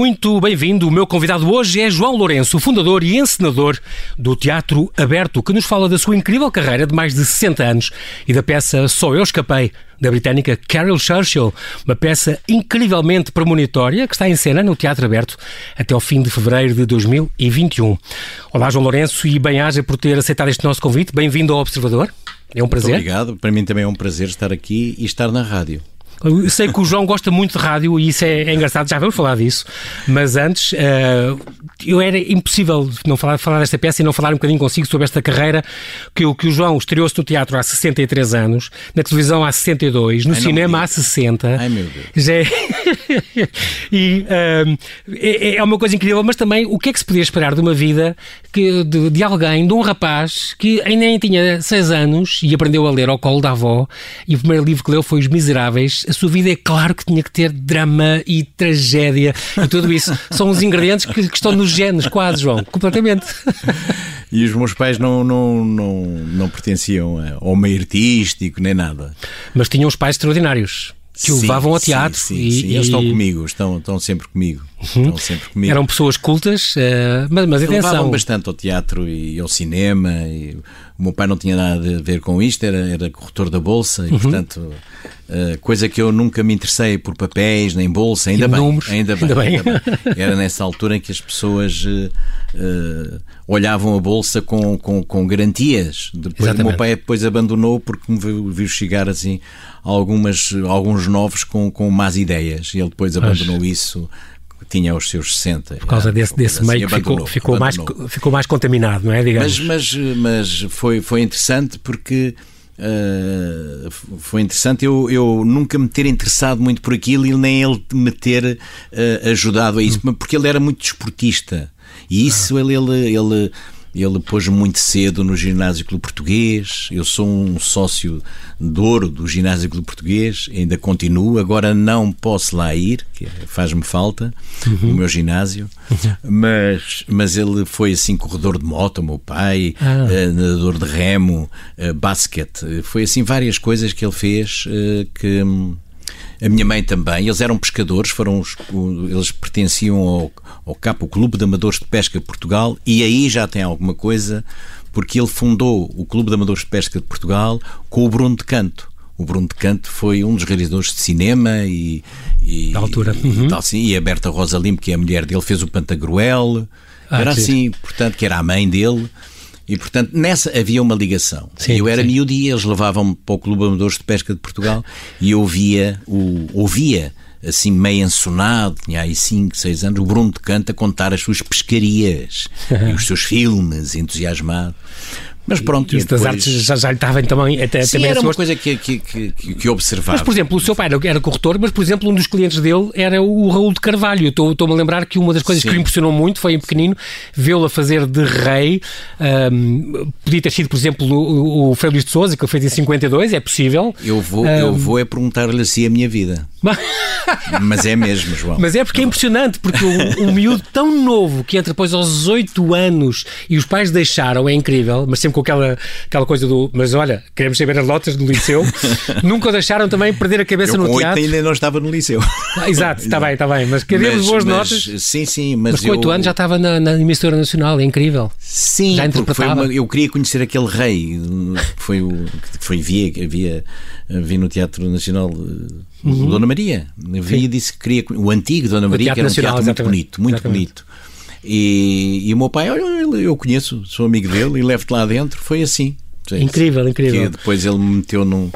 Muito bem-vindo. O meu convidado hoje é João Lourenço, fundador e encenador do Teatro Aberto, que nos fala da sua incrível carreira de mais de 60 anos e da peça Só Eu Escapei, da britânica Carol Churchill, uma peça incrivelmente premonitória que está em cena no Teatro Aberto até ao fim de fevereiro de 2021. Olá, João Lourenço, e bem-aja por ter aceitado este nosso convite. Bem-vindo ao Observador. É um prazer. Muito obrigado. Para mim também é um prazer estar aqui e estar na rádio. Eu sei que o João gosta muito de rádio e isso é, é engraçado, já vamos falar disso. Mas antes, uh, eu era impossível não falar, falar desta peça e não falar um bocadinho consigo sobre esta carreira que, que o João estreou-se no teatro há 63 anos, na televisão há 62, no Ai, cinema há 60. Ai meu Deus. É... e uh, é, é, uma coisa incrível, mas também o que é que se podia esperar de uma vida que, de, de alguém, de um rapaz que ainda nem tinha 6 anos e aprendeu a ler ao colo da avó e o primeiro livro que leu foi Os Miseráveis a sua vida é claro que tinha que ter drama e tragédia e tudo isso. São os ingredientes que, que estão nos genes, quase, João, completamente. E os meus pais não, não, não, não pertenciam ao meio artístico nem nada. Mas tinham os pais extraordinários que o levavam ao teatro. Sim, sim, e, sim. eles estão comigo, estão, estão sempre comigo. Uhum. Estão sempre comigo. Eram pessoas cultas, uh, mas, mas atenção. Levavam bastante ao teatro e ao cinema. E o meu pai não tinha nada a ver com isto, era, era corretor da bolsa e, uhum. portanto, uh, coisa que eu nunca me interessei por papéis, nem bolsa, ainda, bem, números. ainda bem. Ainda bem. Ainda bem. Era nessa altura em que as pessoas uh, olhavam a bolsa com, com, com garantias. Depois, Exatamente. o meu pai depois abandonou porque me viu, viu chegar assim algumas, alguns novos com, com más ideias. E ele depois abandonou isso tinha os seus 60. Por causa desse, desse meio que ficou, ficou, mais, ficou mais contaminado, não é? Digamos. Mas, mas, mas foi, foi interessante porque. Uh, foi interessante eu, eu nunca me ter interessado muito por aquilo e nem ele me ter uh, ajudado a isso, hum. porque ele era muito desportista e isso ele, ele, ele ele pôs muito cedo no Ginásio Clube Português. Eu sou um sócio de ouro do Ginásio Clube Português, ainda continuo. Agora não posso lá ir, que faz-me falta, uhum. o meu ginásio. Uhum. Mas, mas ele foi assim corredor de moto, meu pai, ah. uh, nadador de remo, uh, basquete. Foi assim várias coisas que ele fez uh, que. A minha mãe também, eles eram pescadores, foram os, eles pertenciam ao, ao CAP, o Clube de Amadores de Pesca de Portugal, e aí já tem alguma coisa, porque ele fundou o Clube de Amadores de Pesca de Portugal com o Bruno de Canto. O Bruno de Canto foi um dos realizadores de cinema e. e da altura. Uhum. E, tal, sim, e a Berta Rosa Limpo, que é a mulher dele, fez o Pantagruel. Ah, era assim, portanto, que era a mãe dele. E, portanto, nessa havia uma ligação. Sim, eu era miúdo e eles levavam-me para o Clube Amadores de Pesca de Portugal e eu via, o, ouvia assim meio ensonado, tinha aí 5, 6 anos, o Bruno de Canta contar as suas pescarias e os seus filmes, entusiasmado. Mas pronto. Isso depois... das artes já, já lhe estavam também. Até, Sim, também era uma coisa que, que, que, que observava. Mas, por exemplo, o seu pai era corretor, mas, por exemplo, um dos clientes dele era o Raul de Carvalho. Estou-me a lembrar que uma das coisas Sim. que o impressionou muito foi em pequenino vê-lo a fazer de rei. Um, podia ter sido, por exemplo, o, o Frei Luís de Souza, que ele fez em 52, é possível. Eu vou, um... eu vou é perguntar-lhe assim a minha vida. Mas é mesmo, João. Mas é porque é impressionante, porque um, um miúdo tão novo que entra depois aos 8 anos e os pais deixaram, é incrível, mas sempre com aquela, aquela coisa do mas olha, queremos saber as notas do liceu, nunca deixaram também perder a cabeça Eu, no com teatro. ainda não estava no liceu. Ah, exato, está bem, está bem, mas queremos boas mas, notas. Sim, sim, mas, mas com 8 eu... anos já estava na, na emissora nacional, é incrível. Sim, já interpretava. Uma, eu queria conhecer aquele rei, que foi o que foi via, havia, havia no Teatro Nacional Uhum. Dona Maria. Vi e disse que queria. O antigo Dona Maria, que era um teatro muito bonito, muito exatamente. bonito. E, e o meu pai, olha, eu conheço, sou amigo dele e levo-te lá dentro. Foi assim. Incrível, incrível. Que depois ele me meteu num,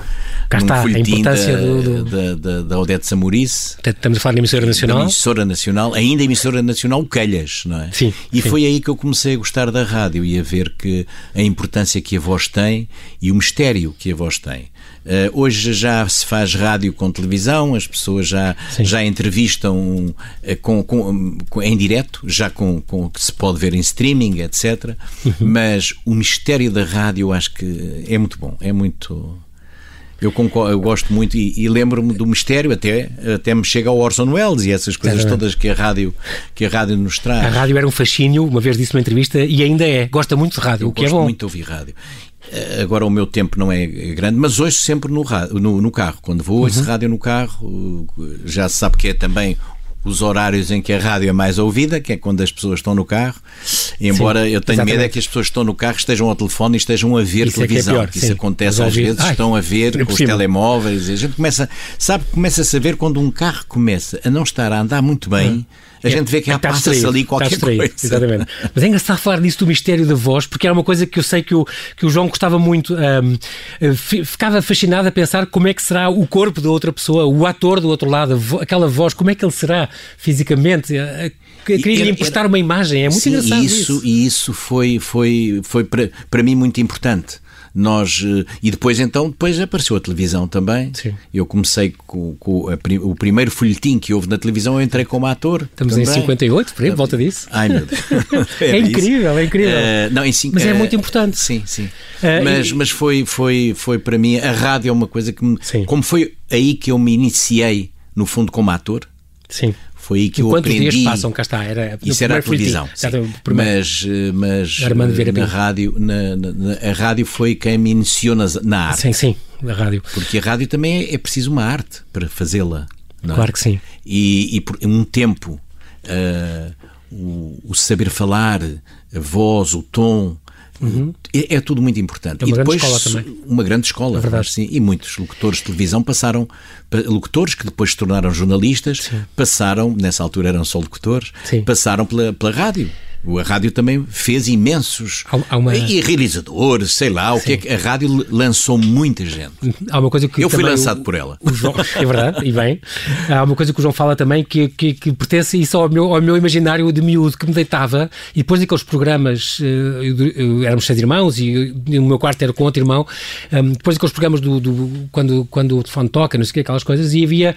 Cá num está, a importância da, do, do... Da, da, da Odete Samurice. Estamos a falar de emissora nacional. Emissora nacional, ainda emissora nacional, Calhas, não é? Sim. E sim. foi aí que eu comecei a gostar da rádio e a ver que a importância que a voz tem e o mistério que a voz tem. Uh, hoje já se faz rádio com televisão, as pessoas já, já entrevistam uh, com, com, com, em direto, já com, com que se pode ver em streaming, etc. Uhum. Mas o mistério da rádio acho que é muito bom, é muito. Eu, concordo, eu gosto muito e, e lembro-me do mistério, até, até me chega ao Orson Welles e essas coisas todas que a, rádio, que a rádio nos traz. A rádio era um fascínio, uma vez disse numa entrevista, e ainda é. Gosta muito de rádio, eu o que é bom. Gosto muito de ouvir rádio. Eh, agora o meu tempo não é grande, mas hoje sempre no, no, no carro. Quando vou, ouço uhum. rádio no carro, já se sabe que é também os horários em que a rádio é mais ouvida, que é quando as pessoas estão no carro. Embora sim, eu tenha medo é que as pessoas que estão no carro estejam ao telefone e estejam a ver isso televisão. É que é pior, isso sim. acontece às vezes, Ai, estão a ver com os telemóveis. A gente começa, sabe, começa a saber quando um carro começa a não estar a andar muito bem. Hum a gente vê que há passa-se ali qualquer coisa. Exatamente. Mas é engraçado falar disso do mistério da voz, porque era uma coisa que eu sei que o, que o João gostava muito. Um, eh, ficava fascinado a pensar como é que será o corpo da outra pessoa, o ator do outro lado, aquela voz, como é que ele será fisicamente. Eh, queria lhe emprestar uma imagem, é muito sim, engraçado isso. isso. E isso foi, foi, foi para, para mim muito importante nós eh, e depois então depois apareceu a televisão também. Sim. eu comecei com, com a, o primeiro folhetim que houve na televisão eu entrei como ator estamos também. em 58 por aí volta disso. Ai meu Deus. É incrível é incrível. Uh, não, em cinco, mas é uh, muito importante. sim sim. Uh, mas e... mas foi foi foi para mim a rádio é uma coisa que me, como foi aí que eu me iniciei no fundo como ator Sim. Foi aí que eu quantos aprendi. dias passam? Cá está. Era, Isso era a televisão. Mas, mas na rádio, na, na, a rádio foi quem me iniciou na, na arte. Sim, sim, a rádio. Porque a rádio também é, é preciso uma arte para fazê-la. É? Claro que sim. E, e por um tempo, uh, o, o saber falar, a voz, o tom, Uhum. É, é, tudo muito importante. É uma e depois, grande escola também. Uma grande escola, é verdade. Sim, e muitos locutores de televisão passaram, locutores que depois se tornaram jornalistas, sim. passaram, nessa altura eram só locutores, sim. passaram pela, pela rádio. A rádio também fez imensos. Há uma... E realizadores, sei lá, o que é que a rádio lançou muita gente. Há uma coisa que Eu fui lançado o, por ela. João, é verdade, e bem. Há uma coisa que o João fala também que, que, que pertence isso ao meu, ao meu imaginário de miúdo que me deitava e depois daqueles programas, uh, éramos seis irmãos e o meu quarto era com outro irmão, um, depois daqueles programas do, do, quando, quando o telefone toca, não sei o que, aquelas coisas, e havia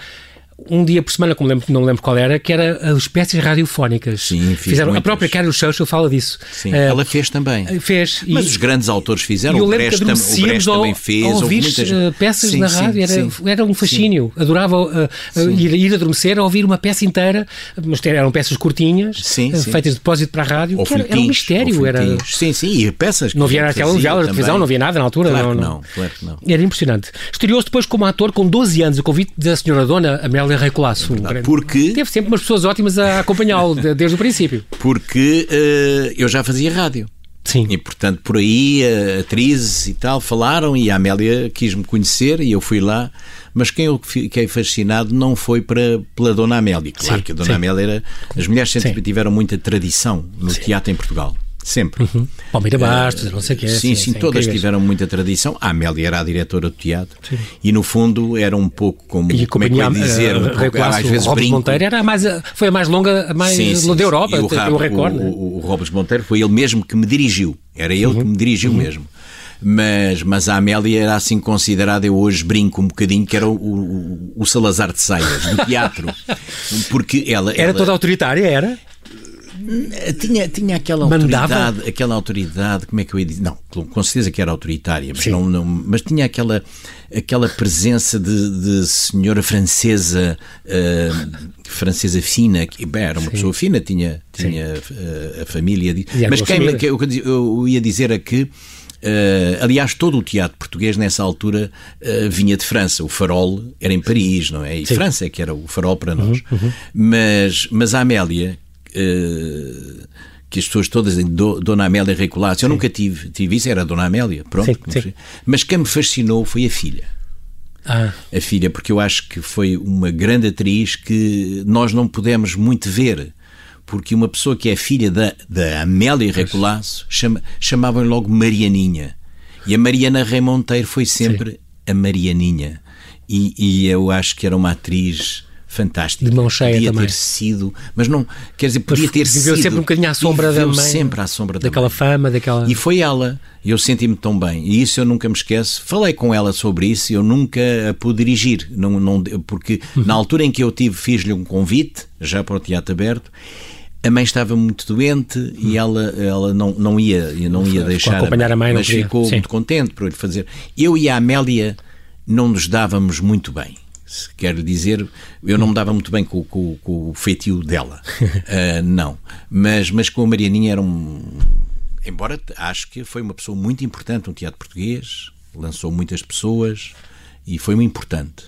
um dia por semana, como lembro, não lembro qual era, que era as espécies radiofónicas. Sim, fizeram. A própria Carol Churchill fala disso. Sim, uh, ela fez também. Eh, fez. Mas e, os grandes autores fizeram. O Brecht, tam, o Brecht também fez. Ao ouvir muitas... Eh, peças sim, na rádio, era, sim, era um fascínio. Sim. Adorava uh, ir, ir adormecer a ouvir uma peça inteira, mas eram peças curtinhas, feitas de depósito para a rádio. Era, era, um mistério. Era... Sim, sim, e peças. Não havia de televisão, não havia nada na altura. Claro não, que não, claro que não. Era impressionante. Estreou-se depois como ator com 12 anos, o convite da senhora Dona Amélia Rei Colasso. Porque. Teve sempre umas pessoas ótimas a acompanhá-lo desde o princípio. Porque uh, eu já fazia rádio. Sim. E portanto, por aí, uh, atrizes e tal falaram e a Amélia quis-me conhecer e eu fui lá. Mas quem eu fiquei fascinado não foi para, pela Dona Amélia. Claro sim, que a Dona sim. Amélia era. As mulheres sempre tiveram muita tradição no sim. teatro em Portugal sempre. Uhum. Palmeira Bastos, uh, não sei o que. Sim, sim, todas incríveis. tiveram muita tradição. A Amélia era a diretora do teatro sim. e, no fundo, era um pouco como, e como é que eu dizer, uh, um pouco, às vezes o brinco. Monteiro era a mais, foi a mais longa, a mais sim, sim, da Europa, o, o recorde. O, o, o Robles Monteiro foi ele mesmo que me dirigiu. Era ele uhum. que me dirigiu uhum. mesmo mas, mas a Amélia era assim considerada, eu hoje brinco um bocadinho, que era o, o, o Salazar de Saias, do teatro. Porque ela. Era ela, toda autoritária, era? Tinha, tinha aquela Mandava? autoridade, aquela autoridade, como é que eu ia dizer? Não, com certeza que era autoritária, mas, não, não, mas tinha aquela, aquela presença de, de senhora francesa, uh, francesa fina, que bem, era uma Sim. pessoa fina, tinha, tinha uh, a família. mas quem, família. eu, eu ia dizer é que Uh, aliás, todo o teatro português nessa altura uh, vinha de França. O farol era em Paris, não é? E Sim. França é que era o farol para nós. Uhum, uhum. Mas, mas a Amélia, uh, que as pessoas todas dizem Dona Amélia Reculácio, eu nunca tive, tive isso, era Dona Amélia, pronto. Sim, sim. Mas quem me fascinou foi a filha. Ah. A filha, porque eu acho que foi uma grande atriz que nós não pudemos muito ver porque uma pessoa que é filha da, da Amélia Recolasso chama, chamavam logo Marianinha. E a Mariana Rei Monteiro foi sempre Sim. a Marianinha. E, e, eu acho que era uma atriz fantástica. De mão cheia podia também. ter sido, mas não, quer dizer, podia ter viveu sido. sempre um bocadinho à sombra da mãe. sempre à sombra daquela da fama, daquela. E foi ela. Eu senti-me tão bem. E isso eu nunca me esqueço. Falei com ela sobre isso eu nunca a pude dirigir. Não, não, porque uhum. na altura em que eu tive, fiz-lhe um convite, já para o Teatro Aberto, a mãe estava muito doente e ela, ela não, não ia, não ia deixar acompanhar a mãe, mas ficou Sim. muito contente por ele fazer. Eu e a Amélia não nos dávamos muito bem. Se quero dizer, eu não me dava muito bem com, com, com o feitio dela. uh, não. Mas, mas com a Marianinha era um. Embora acho que foi uma pessoa muito importante no teatro português, lançou muitas pessoas e foi muito importante.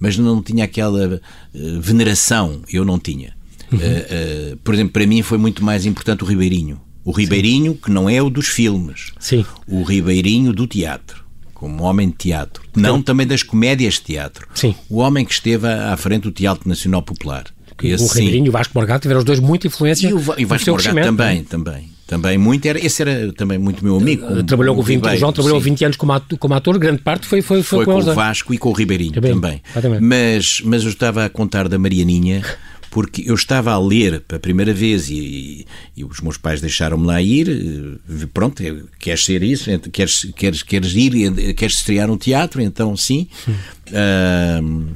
Mas não tinha aquela uh, veneração, eu não tinha. Uhum. Uh, uh, por exemplo, para mim foi muito mais importante o Ribeirinho. O Ribeirinho, Sim. que não é o dos filmes. Sim. O Ribeirinho do teatro. Como homem de teatro. Não Sim. também das comédias de teatro. Sim. O homem que esteve à frente do Teatro Nacional Popular. Esse, o Ribeirinho e o Vasco Morgado tiveram os dois muita influência. E o, e o Vasco Morgado também, é? também. Também muito, era, esse era também muito meu amigo. Como, trabalhou com 20, Ribeiro, o João trabalhou sim. 20 anos como ator, como ator, grande parte foi, foi, foi, foi com, com o Vasco e com o Ribeirinho também. também. Mas, mas eu estava a contar da Marianinha porque eu estava a ler pela primeira vez e, e, e os meus pais deixaram-me lá ir. Eh, pronto, queres ser isso? Queres, queres, queres ir? Queres estrear no teatro? Então, sim. Uh,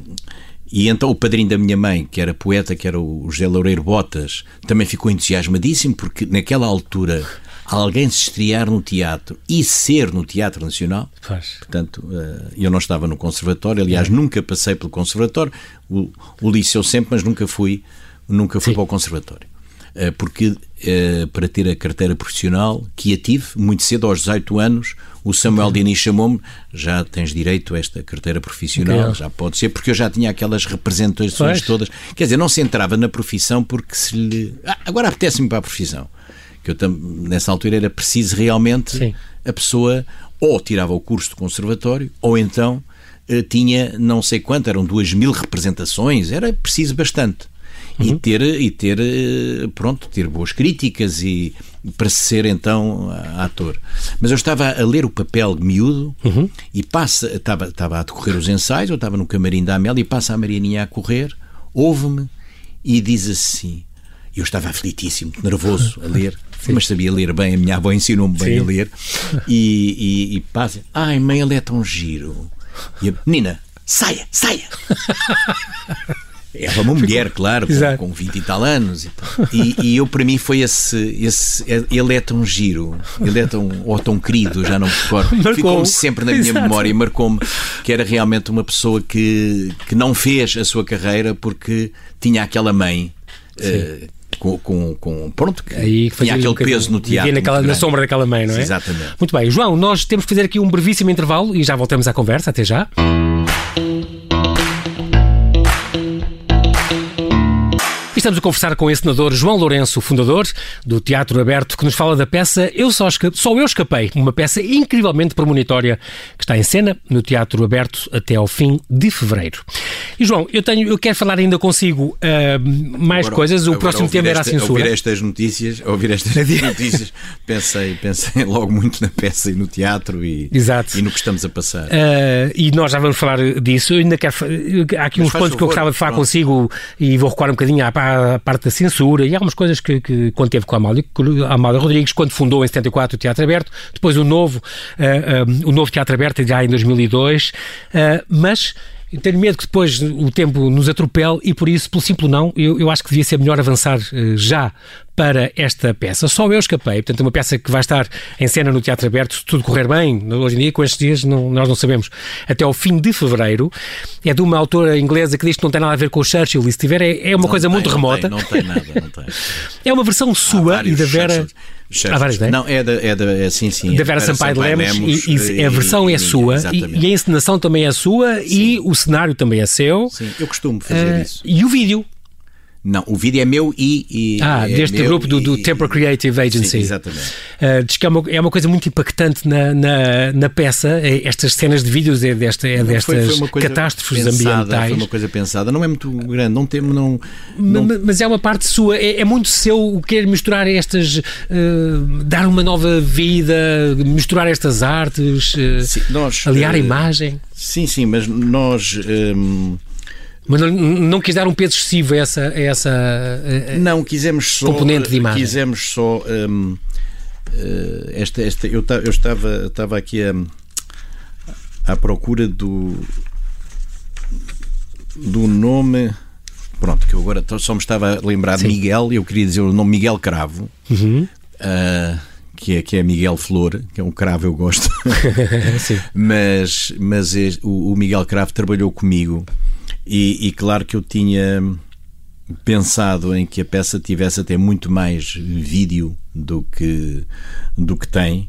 e então o padrinho da minha mãe, que era poeta, que era o José Loureiro Botas, também ficou entusiasmadíssimo porque naquela altura alguém se estrear no teatro e ser no Teatro Nacional. Faz. Portanto, eh, eu não estava no conservatório, aliás, nunca passei pelo conservatório, o, o liceu sempre, mas nunca fui, nunca fui para o conservatório. Eh, porque eh, para ter a carteira profissional, que a tive muito cedo, aos 18 anos, o Samuel Diniz chamou-me, já tens direito a esta carteira profissional, já pode ser, porque eu já tinha aquelas representações todas. Quer dizer, não se entrava na profissão porque se lhe. Ah, agora apetece-me para a profissão. Que eu, nessa altura era preciso realmente Sim. a pessoa ou tirava o curso de conservatório ou então eh, tinha não sei quanto, eram duas mil representações, era preciso bastante uhum. e ter e ter eh, pronto ter boas críticas e para ser então ator mas eu estava a ler o papel miúdo uhum. e passa estava estava a decorrer os ensaios eu estava no camarim da Amélia e passa a Marianinha a correr ouve-me e diz assim eu estava aflitíssimo, nervoso a ler, Sim. mas sabia ler bem, a minha avó ensinou-me bem Sim. a ler. E, e, e passa, ai, mãe, ele é tão giro. E a menina, saia, saia! Era uma mulher, claro, com, com 20 e tal anos e tal. E, e, eu, para mim, foi esse, esse. Ele é tão giro, ele é tão. ou tão querido, já não me recordo. Ficou-me sempre na minha Exato. memória e marcou-me que era realmente uma pessoa que, que não fez a sua carreira porque tinha aquela mãe. Uh, com, com, com, pronto, que Aí tinha aquele um peso no teatro. Naquela, na sombra daquela mãe, não é? Exatamente. Muito bem, João, nós temos que fazer aqui um brevíssimo intervalo e já voltamos à conversa. Até já. Estamos a conversar com o senador João Lourenço, fundador do Teatro Aberto, que nos fala da peça Eu Só, Escapei, Só Eu Escapei, uma peça incrivelmente premonitória que está em cena no Teatro Aberto até ao fim de fevereiro. E João, eu, tenho, eu quero falar ainda consigo uh, mais agora, coisas. O próximo tema era a censura. Ouvir estas notícias, ouvir estas notícias, pensei, pensei logo muito na peça e no teatro e, Exato. e no que estamos a passar. Uh, e nós já vamos falar disso. Eu ainda quero, há aqui Mas uns pontos favor, que eu gostava de falar pronto. consigo e vou recuar um bocadinho à, à parte da censura e algumas coisas que, que quando teve com a Amália, a Amália Rodrigues, quando fundou em 74 o Teatro Aberto, depois o novo, uh, o novo Teatro Aberto já em 2002, mas tenho medo que depois o tempo nos atropele e por isso, pelo simples não, eu, eu acho que devia ser melhor avançar uh, já para esta peça. Só eu escapei, portanto, é uma peça que vai estar em cena no Teatro Aberto, se tudo correr bem, hoje em dia, com estes dias, não, nós não sabemos, até ao fim de fevereiro. É de uma autora inglesa que diz que não tem nada a ver com o Churchill, e se tiver, é, é uma não coisa tem, muito não remota. Tem, não tem nada, não tem. é uma versão sua e da Vera. Churchill. Há várias, não é? Não, é da, é da é, sim, sim, da Vera, Vera Sampaio de Lemos, Lemos e, e, a versão e, é sua e, e, a encenação também é sua sim. e o cenário também é seu. Sim, eu costumo fazer uh, isso. E o vídeo? Não, o vídeo é meu e. e ah, é deste grupo do, do Temper Creative Agency. Sim, exatamente. Uh, diz que é uma, é uma coisa muito impactante na, na, na peça, é, estas cenas de vídeos, é, desta, é destas foi, foi catástrofes pensada, ambientais. Foi uma coisa pensada, não é muito grande, não temos. Não, não... Mas, mas, é uma parte sua, é, é muito seu querer misturar estas. Uh, dar uma nova vida, misturar estas artes, uh, sim, nós, aliar a imagem. Sim, sim, mas nós. Um, mas não, não quis dar um peso excessivo a essa, a essa a, não, quisemos só, componente de imagem. Quisemos só. Um, uh, esta, esta, eu, eu estava, estava aqui a, à procura do, do nome. Pronto, que eu agora só me estava a lembrar Sim. de Miguel, eu queria dizer o nome Miguel Cravo, uhum. uh, que, é, que é Miguel Flor, que é um cravo eu gosto. mas mas o, o Miguel Cravo trabalhou comigo e, e, claro que eu tinha pensado em que a peça tivesse até muito mais vídeo do que, do que tem,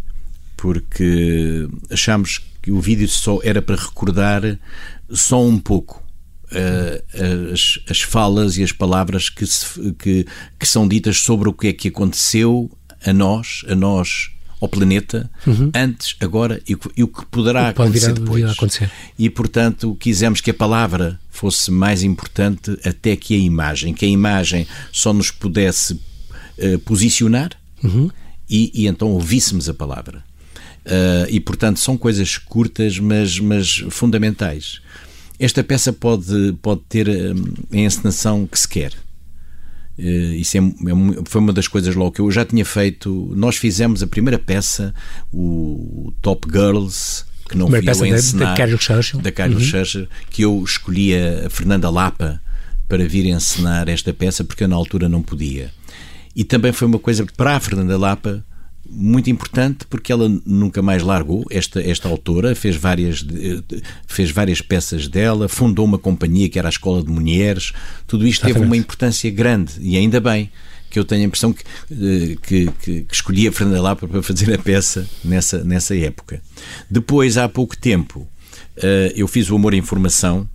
porque achamos que o vídeo só era para recordar só um pouco uh, as, as falas e as palavras que, se, que, que são ditas sobre o que é que aconteceu a nós, a nós ao planeta uhum. antes, agora e, e, o que poderá o que acontecer depois. Acontecer. E, portanto, quisemos que a palavra fosse mais importante até que a imagem, que a imagem só nos pudesse uh, posicionar uhum. e, e, então ouvíssemos a palavra. Uh, e, portanto, são coisas curtas, mas, mas fundamentais. Esta peça pode, pode ter um, a encenação que se quer. Uh, isso é, é, foi uma das coisas logo que eu já tinha feito. Nós fizemos a primeira peça, o Top Girls, que não fui eu a encenar, da Carlos Churchill, da Carlos uhum. Churchill, que eu escolhia a Fernanda Lapa para vir encenar esta peça porque eu na altura não podia. E também foi uma coisa para a Fernanda Lapa muito importante porque ela nunca mais largou esta, esta autora, fez várias, fez várias peças dela, fundou uma companhia que era a Escola de Mulheres, tudo isto Exatamente. teve uma importância grande e ainda bem que eu tenho a impressão que, eh, que, que, que escolhi a Fernanda Lapa para fazer a peça nessa, nessa época. Depois, há pouco tempo, eh, eu fiz o Amor em Informação,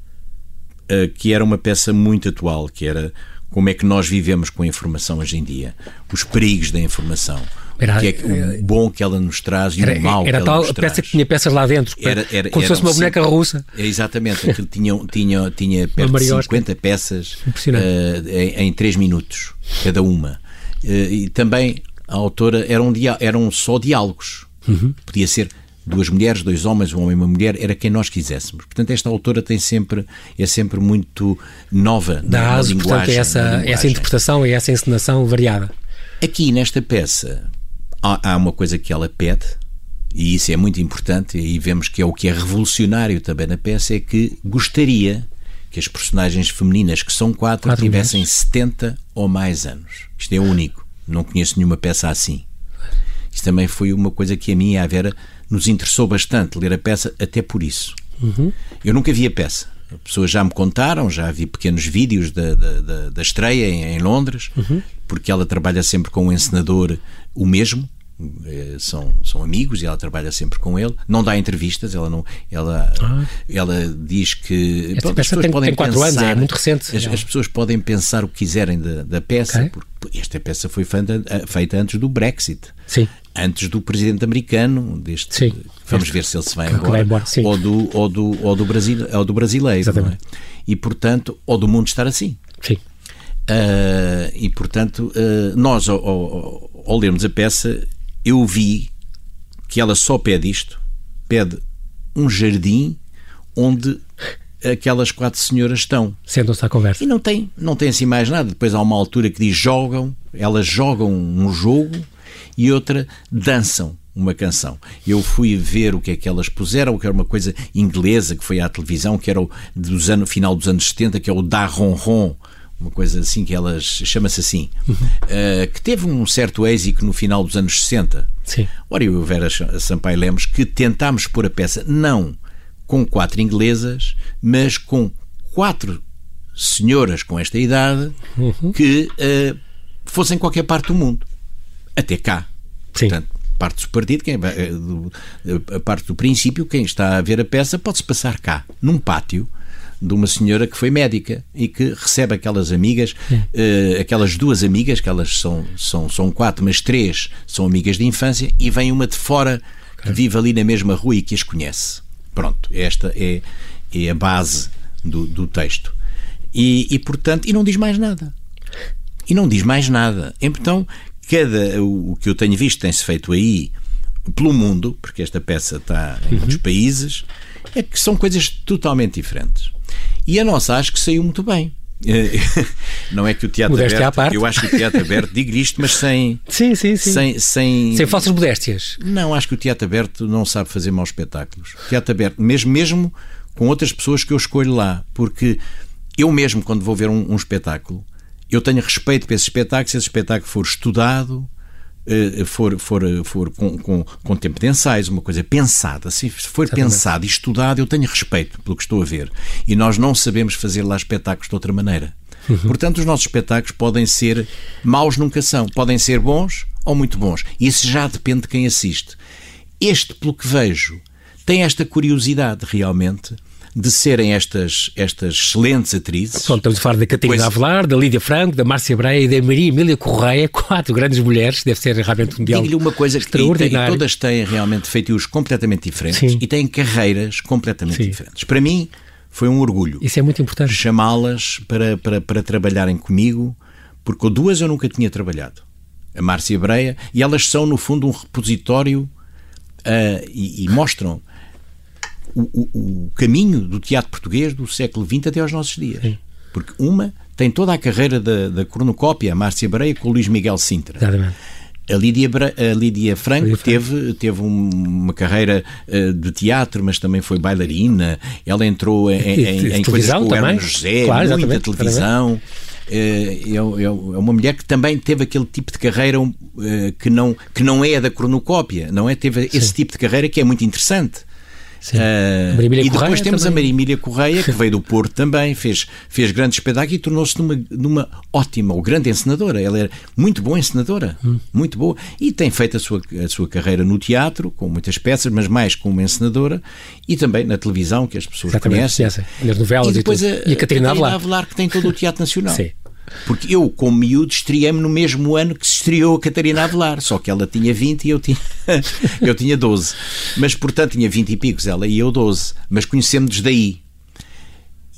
eh, que era uma peça muito atual, que era como é que nós vivemos com a informação hoje em dia, os perigos da informação era, que é o eh, bom que ela nos traz e era, o mau era que ela nos traz. peça que tinha peças lá dentro, era, era, como se fosse uma boneca russa. É, exatamente, aquilo tinha, tinha, tinha perto de 50 peças uh, em, em 3 minutos, cada uma. Uh, e também a autora eram, eram só diálogos. Uhum. Podia ser duas mulheres, dois homens, um homem e uma mulher, era quem nós quiséssemos. Portanto, esta autora tem sempre, é sempre muito nova Dá na, na linguagem. Portanto, é essa, essa interpretação e essa encenação variada. Aqui nesta peça, há, há uma coisa que ela pede, e isso é muito importante, e vemos que é o que é revolucionário também na peça, é que gostaria que as personagens femininas, que são quatro, quatro tivessem meses. 70 ou mais anos. Isto é único. Não conheço nenhuma peça assim. Isso também foi uma coisa que a mim e a Vera nos interessou bastante, ler a peça, até por isso. Uhum. Eu nunca vi a peça. Pessoas já me contaram, já vi pequenos vídeos da, da, da estreia em, em Londres, uhum. porque ela trabalha sempre com um encenador o mesmo, eh, são, são amigos e ela trabalha sempre com ele. Não dá entrevistas, ela não, ela, ah. ela diz que pronto, as pessoas tem, podem tem pensar, anos, é muito recente. As, as, pessoas podem pensar o que quiserem da, da peça, okay. porque esta peça foi feita, feita antes do Brexit. Sim. Antes do presidente americano, deste, sim. vamos ver se ele se vai embora, vai embora ou, do, ou, do, ou, do Brasil, ou do brasileiro. É? E portanto, ou do mundo estar assim. Sim. Uh, e portanto, uh, nós ao, ao, ao lermos a peça, eu vi que ela só pede isto: pede um jardim onde aquelas quatro senhoras estão. Sentam-se à conversa. E não tem, não tem assim mais nada. Depois há uma altura que diz jogam, elas jogam um jogo e outra dançam uma canção. Eu fui ver o que é que elas puseram, que era uma coisa inglesa que foi à televisão, que era o dos anos, final dos anos 70, que é o Da Ron Ron, uma coisa assim que elas chama-se assim, uhum. uh, que teve um certo êxito no final dos anos 60. Sim. Ora, eu e o Vera Sampaio Lemos que tentámos pôr a peça não com quatro inglesas, mas com quatro senhoras com esta idade uhum. que uh, fossem em qualquer parte do mundo, até cá. Sim. Portanto, parte do partido, quem, a parte do princípio, quem está a ver a peça pode-se passar cá, num pátio, de uma senhora que foi médica e que recebe aquelas amigas, uh, aquelas duas amigas, que elas são, são, são quatro, mas três são amigas de infância, e vem uma de fora que vive ali na mesma rua e que as conhece. Pronto, esta é, é a base do, do texto. E, e, portanto, e não diz mais nada. E não diz mais nada. Então, cada, o, que eu tenho visto tem-se feito aí pelo mundo, porque esta peça está em uhum. muitos países, é que são coisas totalmente diferentes. E a nossa acho que saiu muito bem. Não é que o teatro Modéstia aberto, eu acho que o teatro aberto, digo isto, mas sem, sim, sim, sim. sem sem sem falsas modéstias. Não, acho que o teatro aberto não sabe fazer maus espetáculos. O teatro aberto, mesmo mesmo com outras pessoas que eu escolho lá, porque eu mesmo quando vou ver um, um espetáculo, eu tenho respeito para esse espetáculo, se esse espetáculo for estudado, eh, for, for, for com, com, com, tempo de ensaios, uma coisa pensada, se for Exatamente. pensado e estudado, eu tenho respeito pelo que estou a ver. E nós não sabemos fazer lá espetáculos de outra maneira. Uhum. Portanto, os nossos espetáculos podem ser maus, nunca são. Podem ser bons ou muito bons. E isso já depende de quem assiste. Este, pelo que vejo, tem esta curiosidade realmente de serem estas, estas excelentes atrizes. Pronto, estamos a falar da Catarina pois, Avelar, da Lídia Franco, da Márcia Breia e da Maria Emília Correia, quatro grandes mulheres, deve ser realmente um diálogo uma coisa, extraordinário. E, todas têm realmente feitios completamente diferentes Sim. e têm carreiras completamente Sim. diferentes. Para mim, foi um orgulho. Isso é muito importante. Chamá-las para, para, para trabalharem comigo, porque com duas eu nunca tinha trabalhado. A Márcia Breia, e elas são, no fundo, um repositório uh, e, e, mostram o, o, o, caminho do teatro português do século XX até aos nossos dias. Sim. Porque uma tem toda a carreira da, da cronocópia, a Márcia Breia, com o Luís Miguel Sintra. Exatamente. A Lídia, a Lídia Franco Lídia teve, teve uma carreira uh, de teatro, mas também foi bailarina. Ela entrou em, em, em coisas com o José, claro, muita televisão. Uh, é, é, uma mulher que também teve aquele tipo de carreira uh, que, não, que não é da cronocópia, não é? Teve Sim. esse tipo de carreira que é muito interessante. Uh, e depois temos também. a Maria Emília Correia, que veio do Porto também, fez, fez grande espetáculo e tornou-se numa, numa ótima ou grande encenadora. Ela era muito boa encenadora, hum. muito boa. E tem feito a sua, a sua carreira no teatro, com muitas peças, mas mais como encenadora, e também na televisão, que as pessoas Exatamente, conhecem. Nas novelas e depois e, a, e a Catarina Avelar. Avelar, que tem todo o Teatro Nacional. Sim. Porque eu, como miúdo, estreiei-me no mesmo ano que se estreou a Catarina Avelar, só que ela tinha 20 e eu tinha, eu tinha 12. Mas, portanto, tinha 20 e picos ela e eu 12. Mas conhecemos daí.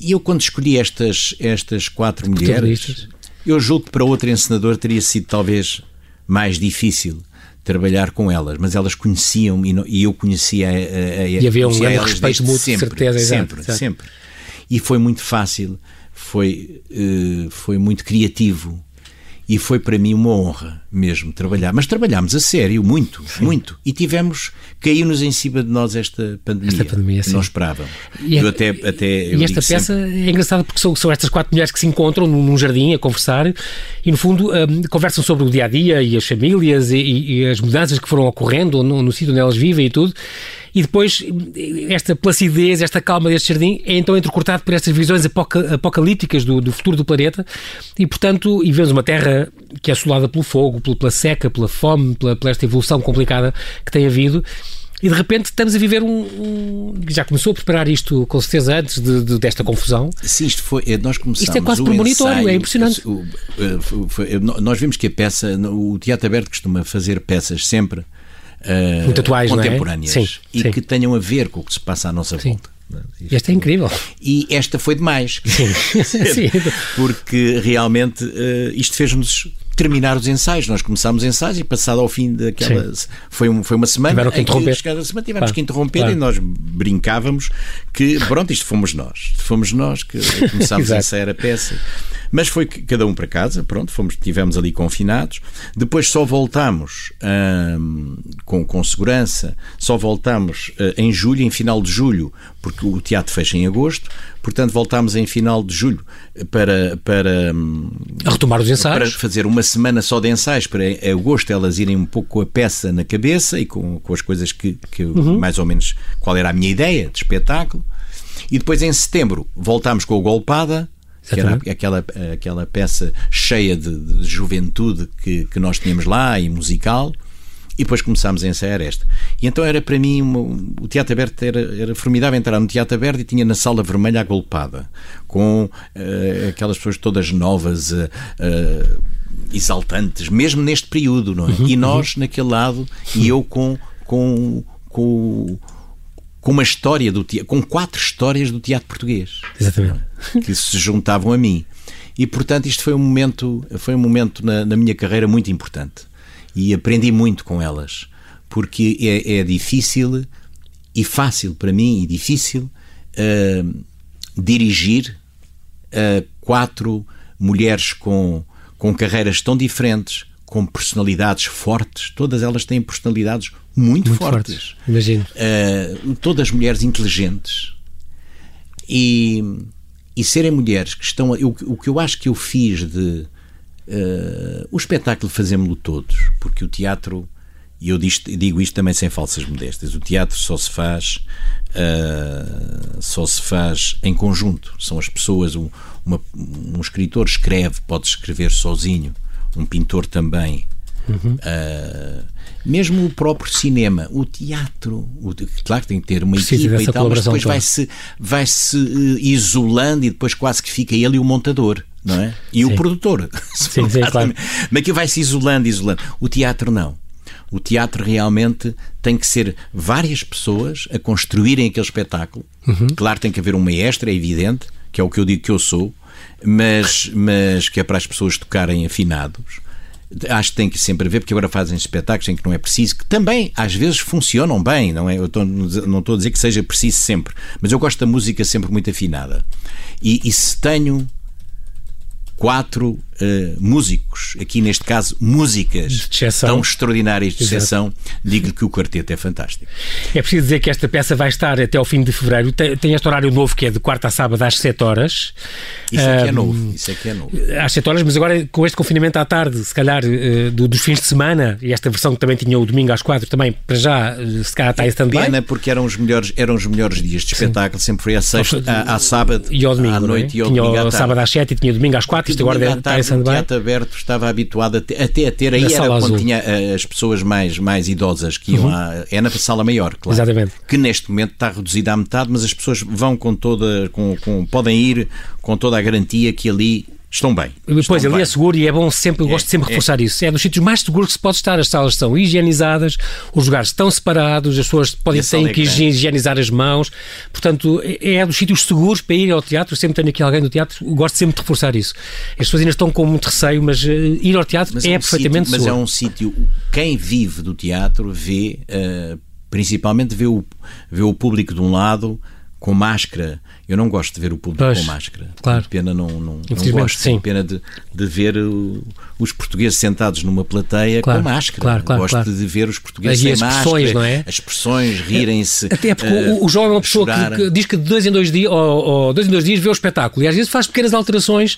E eu, quando escolhi estas, estas quatro mulheres, eu julgo que para outro encenador teria sido talvez mais difícil trabalhar com elas, mas elas conheciam-me e, eu conhecia a, a, a, E havia um grande respeito mútuo, sempre, certeza, sempre, exato. sempre. E foi muito fácil foi, uh, foi muito criativo e foi para mim uma honra mesmo trabalhar. Mas trabalhámos a sério, muito, sim. muito. E tivemos, caiu-nos em cima de nós esta pandemia. Esta pandemia, sim. Não esperávamos. E, eu até, até, eu e esta peça sempre... é engraçada porque são, são estas quatro mulheres que se encontram num jardim a conversar e, no fundo, um, conversam sobre o dia a dia e as famílias e, e as mudanças que foram ocorrendo no, no sítio onde elas vivem e tudo e depois esta placidez, esta calma deste jardim é então entrecortado por estas visões apocalípticas do, do futuro do planeta e, portanto, e vemos uma Terra que é assolada pelo fogo, pela seca, pela fome, pela, pela esta evolução complicada que tem havido e de repente estamos a viver um, um, Já começou a preparar isto com certeza antes de, de, desta confusão? Sim, isto foi. Eh, nós começamos. Isto é quase premonitório, é impressionante. O, eh, foi, nós vimos que a peça. O Teatro Aberto costuma fazer peças sempre uh, atuais, é? contemporâneas é? sim, e sim. que tenham a ver com o que se passa à nossa sim. volta. Isto, esta é incrível. E esta foi demais. Sim. Porque realmente uh, isto fez-nos terminar os ensaios. Nós começámos ensaios e passado ao fim daquela. Foi, um, foi uma semana. Tiveram que interromper. Que, semana, tivemos claro. que interromper claro. e nós brincávamos que, pronto, isto fomos nós. Fomos nós que começámos a ensaiar a peça. Mas foi cada um para casa, pronto, fomos, tivemos ali confinados. Depois só voltámos hum, com, com segurança, só voltámos uh, em julho, em final de julho, porque o teatro fecha em agosto. Portanto, voltámos em final de julho para. para hum, a retomar os ensaios. Para fazer uma semana só de ensaios, para em agosto elas irem um pouco com a peça na cabeça e com, com as coisas que, que uhum. mais ou menos qual era a minha ideia de espetáculo. E depois em setembro voltámos com o Golpada, que era aquela, aquela peça cheia de, de juventude que, que nós tínhamos lá e musical. E depois começámos a ensaiar esta. E então era para mim, uma, o Teatro Aberto era, era formidável entrar no Teatro Aberto e tinha na Sala Vermelha a golpada, com uh, aquelas pessoas todas novas, uh, uh, exaltantes, mesmo neste período, não é? Uhum, e nós uhum. naquele lado, e eu com, com, com com uma história do teatro, com quatro histórias do teatro português. Exatamente. Que se juntavam a mim. E portanto isto foi um momento, foi um momento na, na minha carreira muito importante. E aprendi muito com elas. Porque é, é difícil e fácil para mim e difícil uh, dirigir uh, quatro mulheres com, com carreiras tão diferentes, com personalidades fortes, todas elas têm personalidades muito, muito fortes. fortes. Imagino. Uh, todas mulheres inteligentes. E, e serem mulheres que estão. Eu, o que eu acho que eu fiz de. Uh, o espetáculo fazemos-lo todos, porque o teatro, e eu digo isto também sem falsas modestas, o teatro só se faz uh, só se faz em conjunto. São as pessoas, um, uma, um escritor escreve, pode escrever sozinho, um pintor também, Uhum. Uh, mesmo o próprio cinema, o teatro, o, claro que tem que ter uma Precisa equipa e tal, mas depois vai-se vai -se, uh, isolando e depois quase que fica ele e o montador. Não é? E sim. o produtor. Sim, sim, claro. Mas que vai se isolando, isolando. O teatro não. O teatro realmente tem que ser várias pessoas a construírem aquele espetáculo. Uhum. Claro, tem que haver um maestro, é evidente, que é o que eu digo que eu sou, mas, mas que é para as pessoas tocarem afinados acho que tem que sempre haver, porque agora fazem espetáculos em que não é preciso, que também às vezes funcionam bem, não é? Eu estou, não estou a dizer que seja preciso sempre, mas eu gosto da música sempre muito afinada. E, e se tenho quatro uh, músicos, aqui neste caso músicas tão extraordinárias de exceção, digo-lhe que o quarteto é fantástico. É preciso dizer que esta peça vai estar até ao fim de fevereiro. Tem, tem este horário novo que é de quarta a sábado às 7 horas. Isso é que é novo. Isso é que é novo. Às 7 horas, mas agora com este confinamento à tarde, se calhar uh, do, dos fins de semana, e esta versão que também tinha o domingo às 4, também para já, uh, se calhar está em stand-by. Pena porque eram os melhores, eram os melhores dias de espetáculo, Sim. sempre foi à sexta, à, à sábado e ao domingo, à noite é? e ao tinha domingo. Tinha sábado às 7 e tinha domingo às 4 isto agora está em stand-by. O teatro aberto estava habituado até a ter, aí era quando tinha eh, as pessoas mais, mais idosas que iam uhum. à, é na sala maior, claro. Exatamente. Que neste momento está reduzida à metade, mas as pessoas vão com toda, com, com podem ir com toda a garantia que ali estão bem. Pois, ali é bem. é seguro e é bom sempre, eu gosto de sempre é. reforçar isso. É dos sítios mais seguros que se pode estar. As salas estão higienizadas, os lugares estão separados, as pessoas podem ter que higienizar as mãos. Portanto, é, é dos sítios seguros para ir ao teatro. Sempre tenho aqui alguém do teatro, gosto sempre de reforçar isso. As pessoas ainda estão com muito receio, mas uh, ir ao teatro mas é, é um perfeitamente sítio, seguro. Mas é um sítio, quem vive do teatro vê, uh, principalmente vê o, vê o público de um lado com máscara. Eu não gosto de ver o público pois, com máscara. Claro. Pena não, não, não gosto. Sim. Pena de, de ver os portugueses sentados numa plateia claro, com máscara. Claro, claro, gosto claro. de ver os portugueses sem máscara. Não é? As expressões, rirem-se. Até porque uh, o João é uma pessoa que, que, diz que de dois em dois dias, ou, ou, dois em dois dias vê o espetáculo e às vezes faz pequenas alterações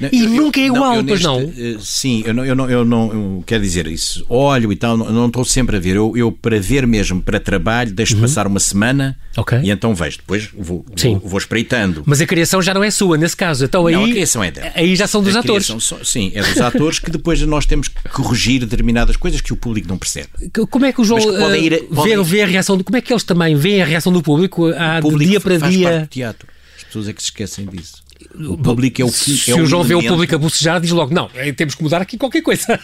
não, e eu, nunca é igual, não, pois neste, não? Uh, sim, eu não, eu não, eu não eu quero dizer isso. Olho e tal, não, estou sempre a ver. Eu, eu para ver mesmo, para trabalho, deixo uhum. passar uma semana okay. e então vejo. Depois vou, vou, vou, espreitando. Mas a criação já não é sua, nesse caso. Então aí, não, a criação é dela. Aí já são dos a atores. Criação, sim, é dos atores que depois nós temos que corrigir determinadas coisas que o público não percebe. Como é que o João que ir, uh, vê, vê, a reação do, Como é que eles também veem a reação do público, uh, público de dia para faz dia? Parte do teatro. As pessoas é que se esquecem disso. O público é o que. Se é o João elemento... vê o público a bocejar, diz logo: não, é, temos que mudar aqui qualquer coisa.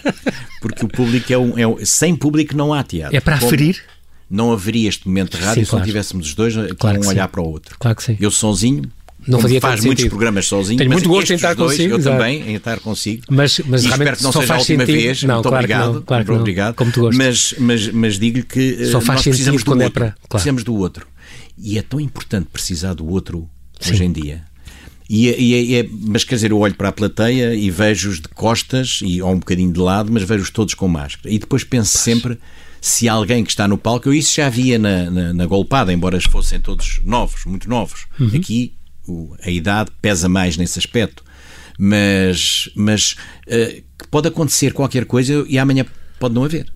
Porque o público é um. É, sem público não há teatro. É para Como... aferir? Não haveria este momento de rádio sim, se claro. não tivéssemos os dois aqui claro um olhar sim. para o outro. Claro que sim. Eu sozinho não fazia faz muitos sentido. programas sozinho. Tenho muito gosto em estar dois, consigo. Eu exato. também, em estar consigo. Mas, mas espero que não seja a última sentido. vez. Não, muito claro obrigado. Não, claro muito obrigado. Como tu mas, mas, mas digo-lhe que só faz nós precisamos do outro. É para... claro. Precisamos do outro. E é tão importante precisar do outro Sim. hoje em dia. E, é, e é, é, mas quer dizer, eu olho para a plateia e vejo-os de costas e, ou um bocadinho de lado, mas vejo-os todos com máscara. E depois penso pois. sempre se alguém que está no palco, eu isso já havia na, na, na golpada, embora fossem todos novos, muito novos. Uhum. Aqui o, a idade pesa mais nesse aspecto. Mas, mas uh, pode acontecer qualquer coisa e amanhã pode não haver.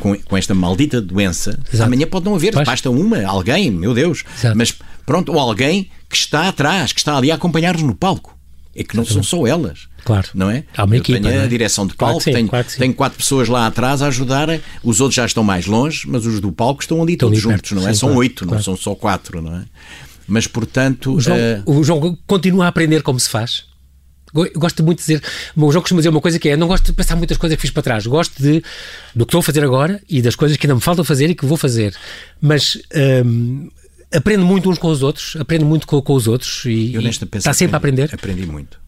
Com, com, esta maldita doença, Exato. amanhã pode não haver, basta uma, alguém, meu Deus. Exato. Mas pronto, ou alguém que está atrás, que está ali a acompanhar-nos no palco. É que não são só elas. Claro. Não é? Há uma Eu equipa, tenho não a é? direção de Claro palco, sim, tenho, claro tenho quatro pessoas lá atrás a ajudar, os outros já estão mais longe, mas os do palco estão ali Estão todos ali juntos, perto, não é? sim, são claro, oito, não claro. são só quatro, não é? Mas portanto. O João, eh, o João continua a aprender como se faz. Go- Gosto muito de dizer. O João costuma dizer uma coisa que é: não gosto de pensar muitas coisas que fiz para trás. Gosto de, do que estou a fazer agora e das coisas que ainda me faltam fazer e que vou fazer. Mas. hum, aprendo muito uns com os outros, aprendo muito com, com os outros e, e está sempre a aprender. Aprendi muito.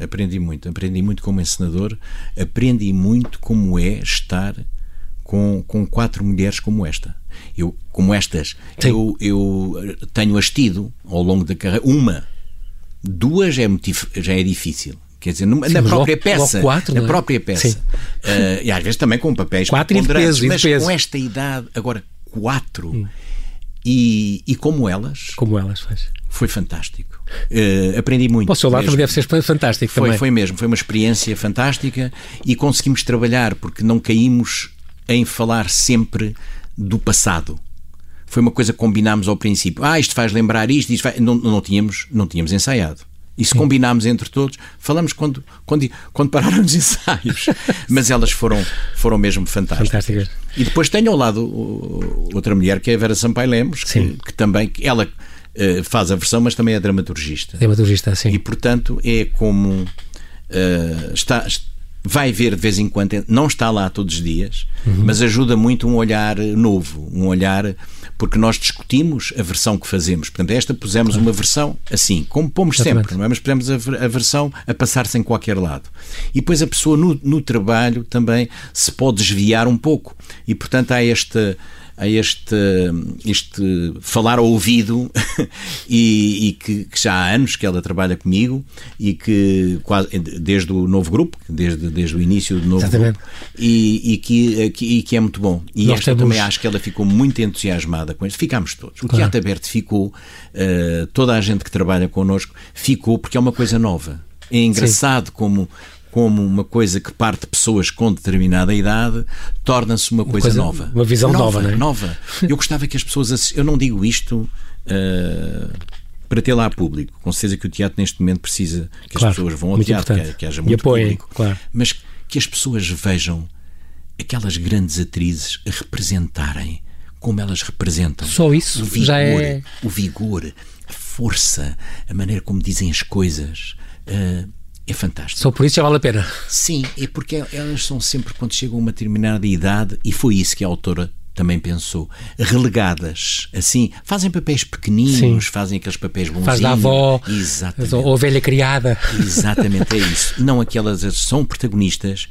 Aprendi muito. Aprendi muito como encenador. Aprendi muito como é estar com, com quatro mulheres como esta. Eu, como estas, Sim. eu, eu tenho-as tido ao longo da carreira. Uma, duas é dif- já é difícil. Quer dizer, numa- Sim, na mas própria logo- peça. logo quatro, na é? própria peça. Sim. Eh, e às vezes também com papéis Quatro e de peso, e de mas peso. com esta idade, agora quatro. E, e como elas, Como elas faz. foi fantástico. Eh, aprendi muito. Para o seu lado mesmo. também deve ser fantástico Foi, também. foi mesmo, foi uma experiência fantástica e conseguimos trabalhar porque não caímos em falar sempre do passado. Foi uma coisa que combinámos ao princípio. Ah, isto faz lembrar isto, isto faz... Não, não, tínhamos, não tínhamos ensaiado. E se combinarmos entre todos, falamos quando, quando, quando pararam os ensaios. Mas elas foram, foram mesmo fantásticas. fantásticas. E depois tenho ao lado outra mulher que é a Vera Sampaio Lemos, que, que, também, ela uh, faz a versão, mas também é dramaturgista. Dramaturgista, sim. E portanto é como uh, está, vai ver de vez em quando, não está lá todos os dias, uhum. mas ajuda muito um olhar novo, um olhar porque nós discutimos a versão que fazemos. Portanto, esta pusemos claro. uma versão assim, como pomos Exatamente. sempre, não é? Mas pusemos a, a versão a passar-se em qualquer lado. E depois a pessoa no, no trabalho também se pode desviar um pouco. E, portanto, há esta a este, este falar ao ouvido e, e que, que, já há anos que ela trabalha comigo e que quase, desde o novo grupo, desde, desde o início do novo Exatamente. grupo, e, e que, que, e que é muito bom. E Nós esta temos... também acho que ela ficou muito entusiasmada com isto. Ficámos todos. O claro. Teatro Aberto ficou, uh, toda a gente que trabalha connosco ficou porque é uma coisa nova. É engraçado Sim. como como uma coisa que parte de pessoas com determinada idade, torna-se uma, uma coisa, coisa, nova. Uma visão nova, nova, é? nova. Eu gostava que as pessoas. Eu não digo isto. Uh, para ter lá público. Com certeza que o teatro neste momento precisa que claro, as pessoas vão ao teatro, que, que, haja muito apoiem, público, claro. mas que as pessoas vejam aquelas grandes atrizes a representarem como elas representam. Só isso o vigor, já é o vigor, a força, a maneira como dizem as coisas. Uh, é fantástico. Só por isso já vale a pena. Sim, é porque elas são sempre, quando chegam a uma determinada idade, e foi isso que a autora também pensou, relegadas, assim, fazem papéis pequeninos, Sim. fazem aqueles papéis bonzinhos. Faz da avó, Exatamente. ou velha criada. Exatamente, é isso. Não aquelas são protagonistas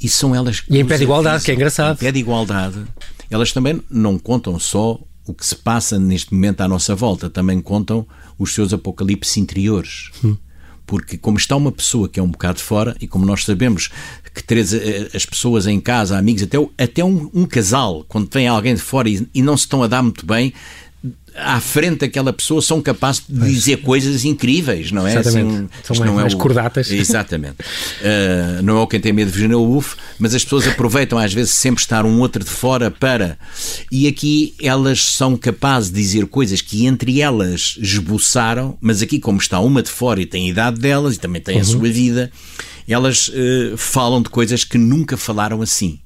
e são elas... E em pé de igualdade, que é engraçado. Em pé de igualdade. Elas também não contam só o que se passa neste momento à nossa volta, também contam os seus apocalipses interiores. Hum porque como está uma pessoa que é um bocado fora, e como nós sabemos que três, eh, as pessoas em casa, amigos, até, até um, um casal, quando vem alguém de fora e, e não se estão a dar muito bem, à frente daquela pessoa são capazes de dizer coisas incríveis, não é? Exatamente. Assim, são mais, não é mais o... cordatas. Exatamente. Uh, não é o quem tem medo de Virginia Woolf, mas as pessoas aproveitam às vezes sempre estar um outro de fora para... E aqui elas são capazes de dizer coisas que entre elas esboçaram, mas aqui como está uma de fora e tem a idade delas e também tem uhum. a sua vida, elas uh, falam de coisas que nunca falaram assim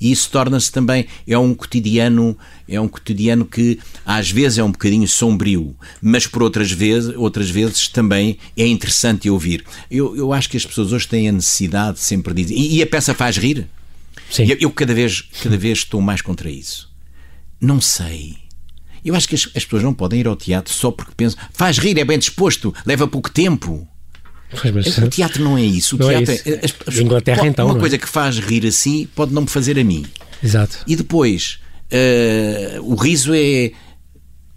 e isso torna-se também é um cotidiano é um cotidiano que às vezes é um bocadinho sombrio, mas por outras vezes outras vezes também é interessante ouvir. Eu, eu acho que as pessoas hoje têm a necessidade sempre de dizer e, e a peça faz rir. Sim. Eu, eu, cada vez cada vez estou mais contra isso. Não sei. Eu acho que as, as pessoas não podem ir ao teatro só porque pensam faz rir, é bem disposto, leva pouco tempo. Mas, o teatro não é isso. O não teatro é isso. É, Inglaterra, pode, então. Uma é? coisa que faz rir assim pode não me fazer a mim. Exato. E depois, uh, o riso é, é,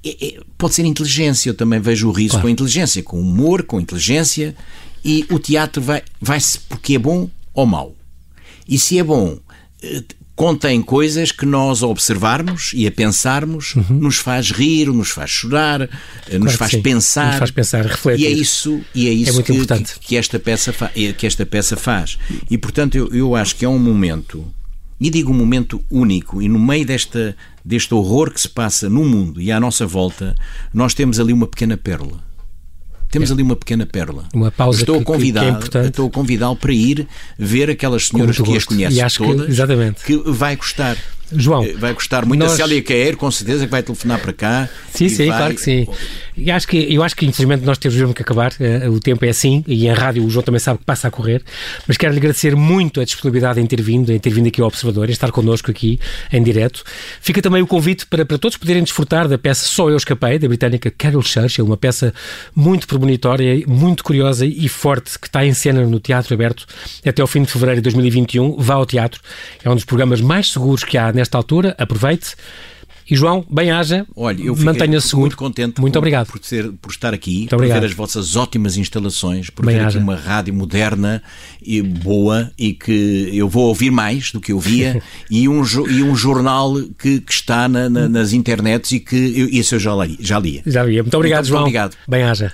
é, Pode ser inteligência. Eu também vejo o riso claro. com inteligência, com humor, com inteligência. E o teatro vai-se vai porque é bom ou mau. E se é bom, eh, contém coisas que nós a observarmos e a pensarmos uhum. nos faz rir, nos faz chorar, eh, claro nos faz pensar. Nos faz pensar, refletir. E é isso, e é isso é que. Que, que, esta peça que esta peça faz. E portanto eu, eu acho que é um momento, e digo um momento único, e no meio desta, deste horror que se passa no mundo e à nossa volta, nós temos ali uma pequena pérola temos é. ali uma pequena pérola. Uma pausa estou que, convidado, que é importante. Estou a convidá-lo para ir ver aquelas senhoras que as conhecem todas, que, exatamente. que vai gostar. João, eh, vai gostar muito. Nós... A Célia Caer, com certeza, que vai telefonar para cá. Sim, sim, vai... claro que sim. E acho que, eu acho que, infelizmente, nós temos mesmo que acabar. Uh, o tempo é assim e em rádio o João também sabe que passa a correr. Mas quero-lhe agradecer muito a disponibilidade em ter vindo, em ter vindo aqui ao Observador, em estar connosco aqui em direto. Fica também o convite para, para todos poderem desfrutar da peça Só Eu Escapei, da britânica Carol Churchill, uma peça muito premonitória, muito curiosa e forte, que está em cena no Teatro Aberto até ao fim de fevereiro de 2021. Vá ao teatro. É um dos programas mais seguros que há nesta altura. Aproveite. E João, bem-haja, mantenha-se seguro. Muito contente muito por, obrigado. Por, ser, por estar aqui, muito por obrigado. ver as vossas ótimas instalações, por ver aqui uma rádio moderna e boa e que eu vou ouvir mais do que eu via e, um, e um jornal que, que está na, na, nas internets e que eu, isso eu já, li, já lia. Já lia. Muito obrigado, muito, João. Muito obrigado. Bem-haja.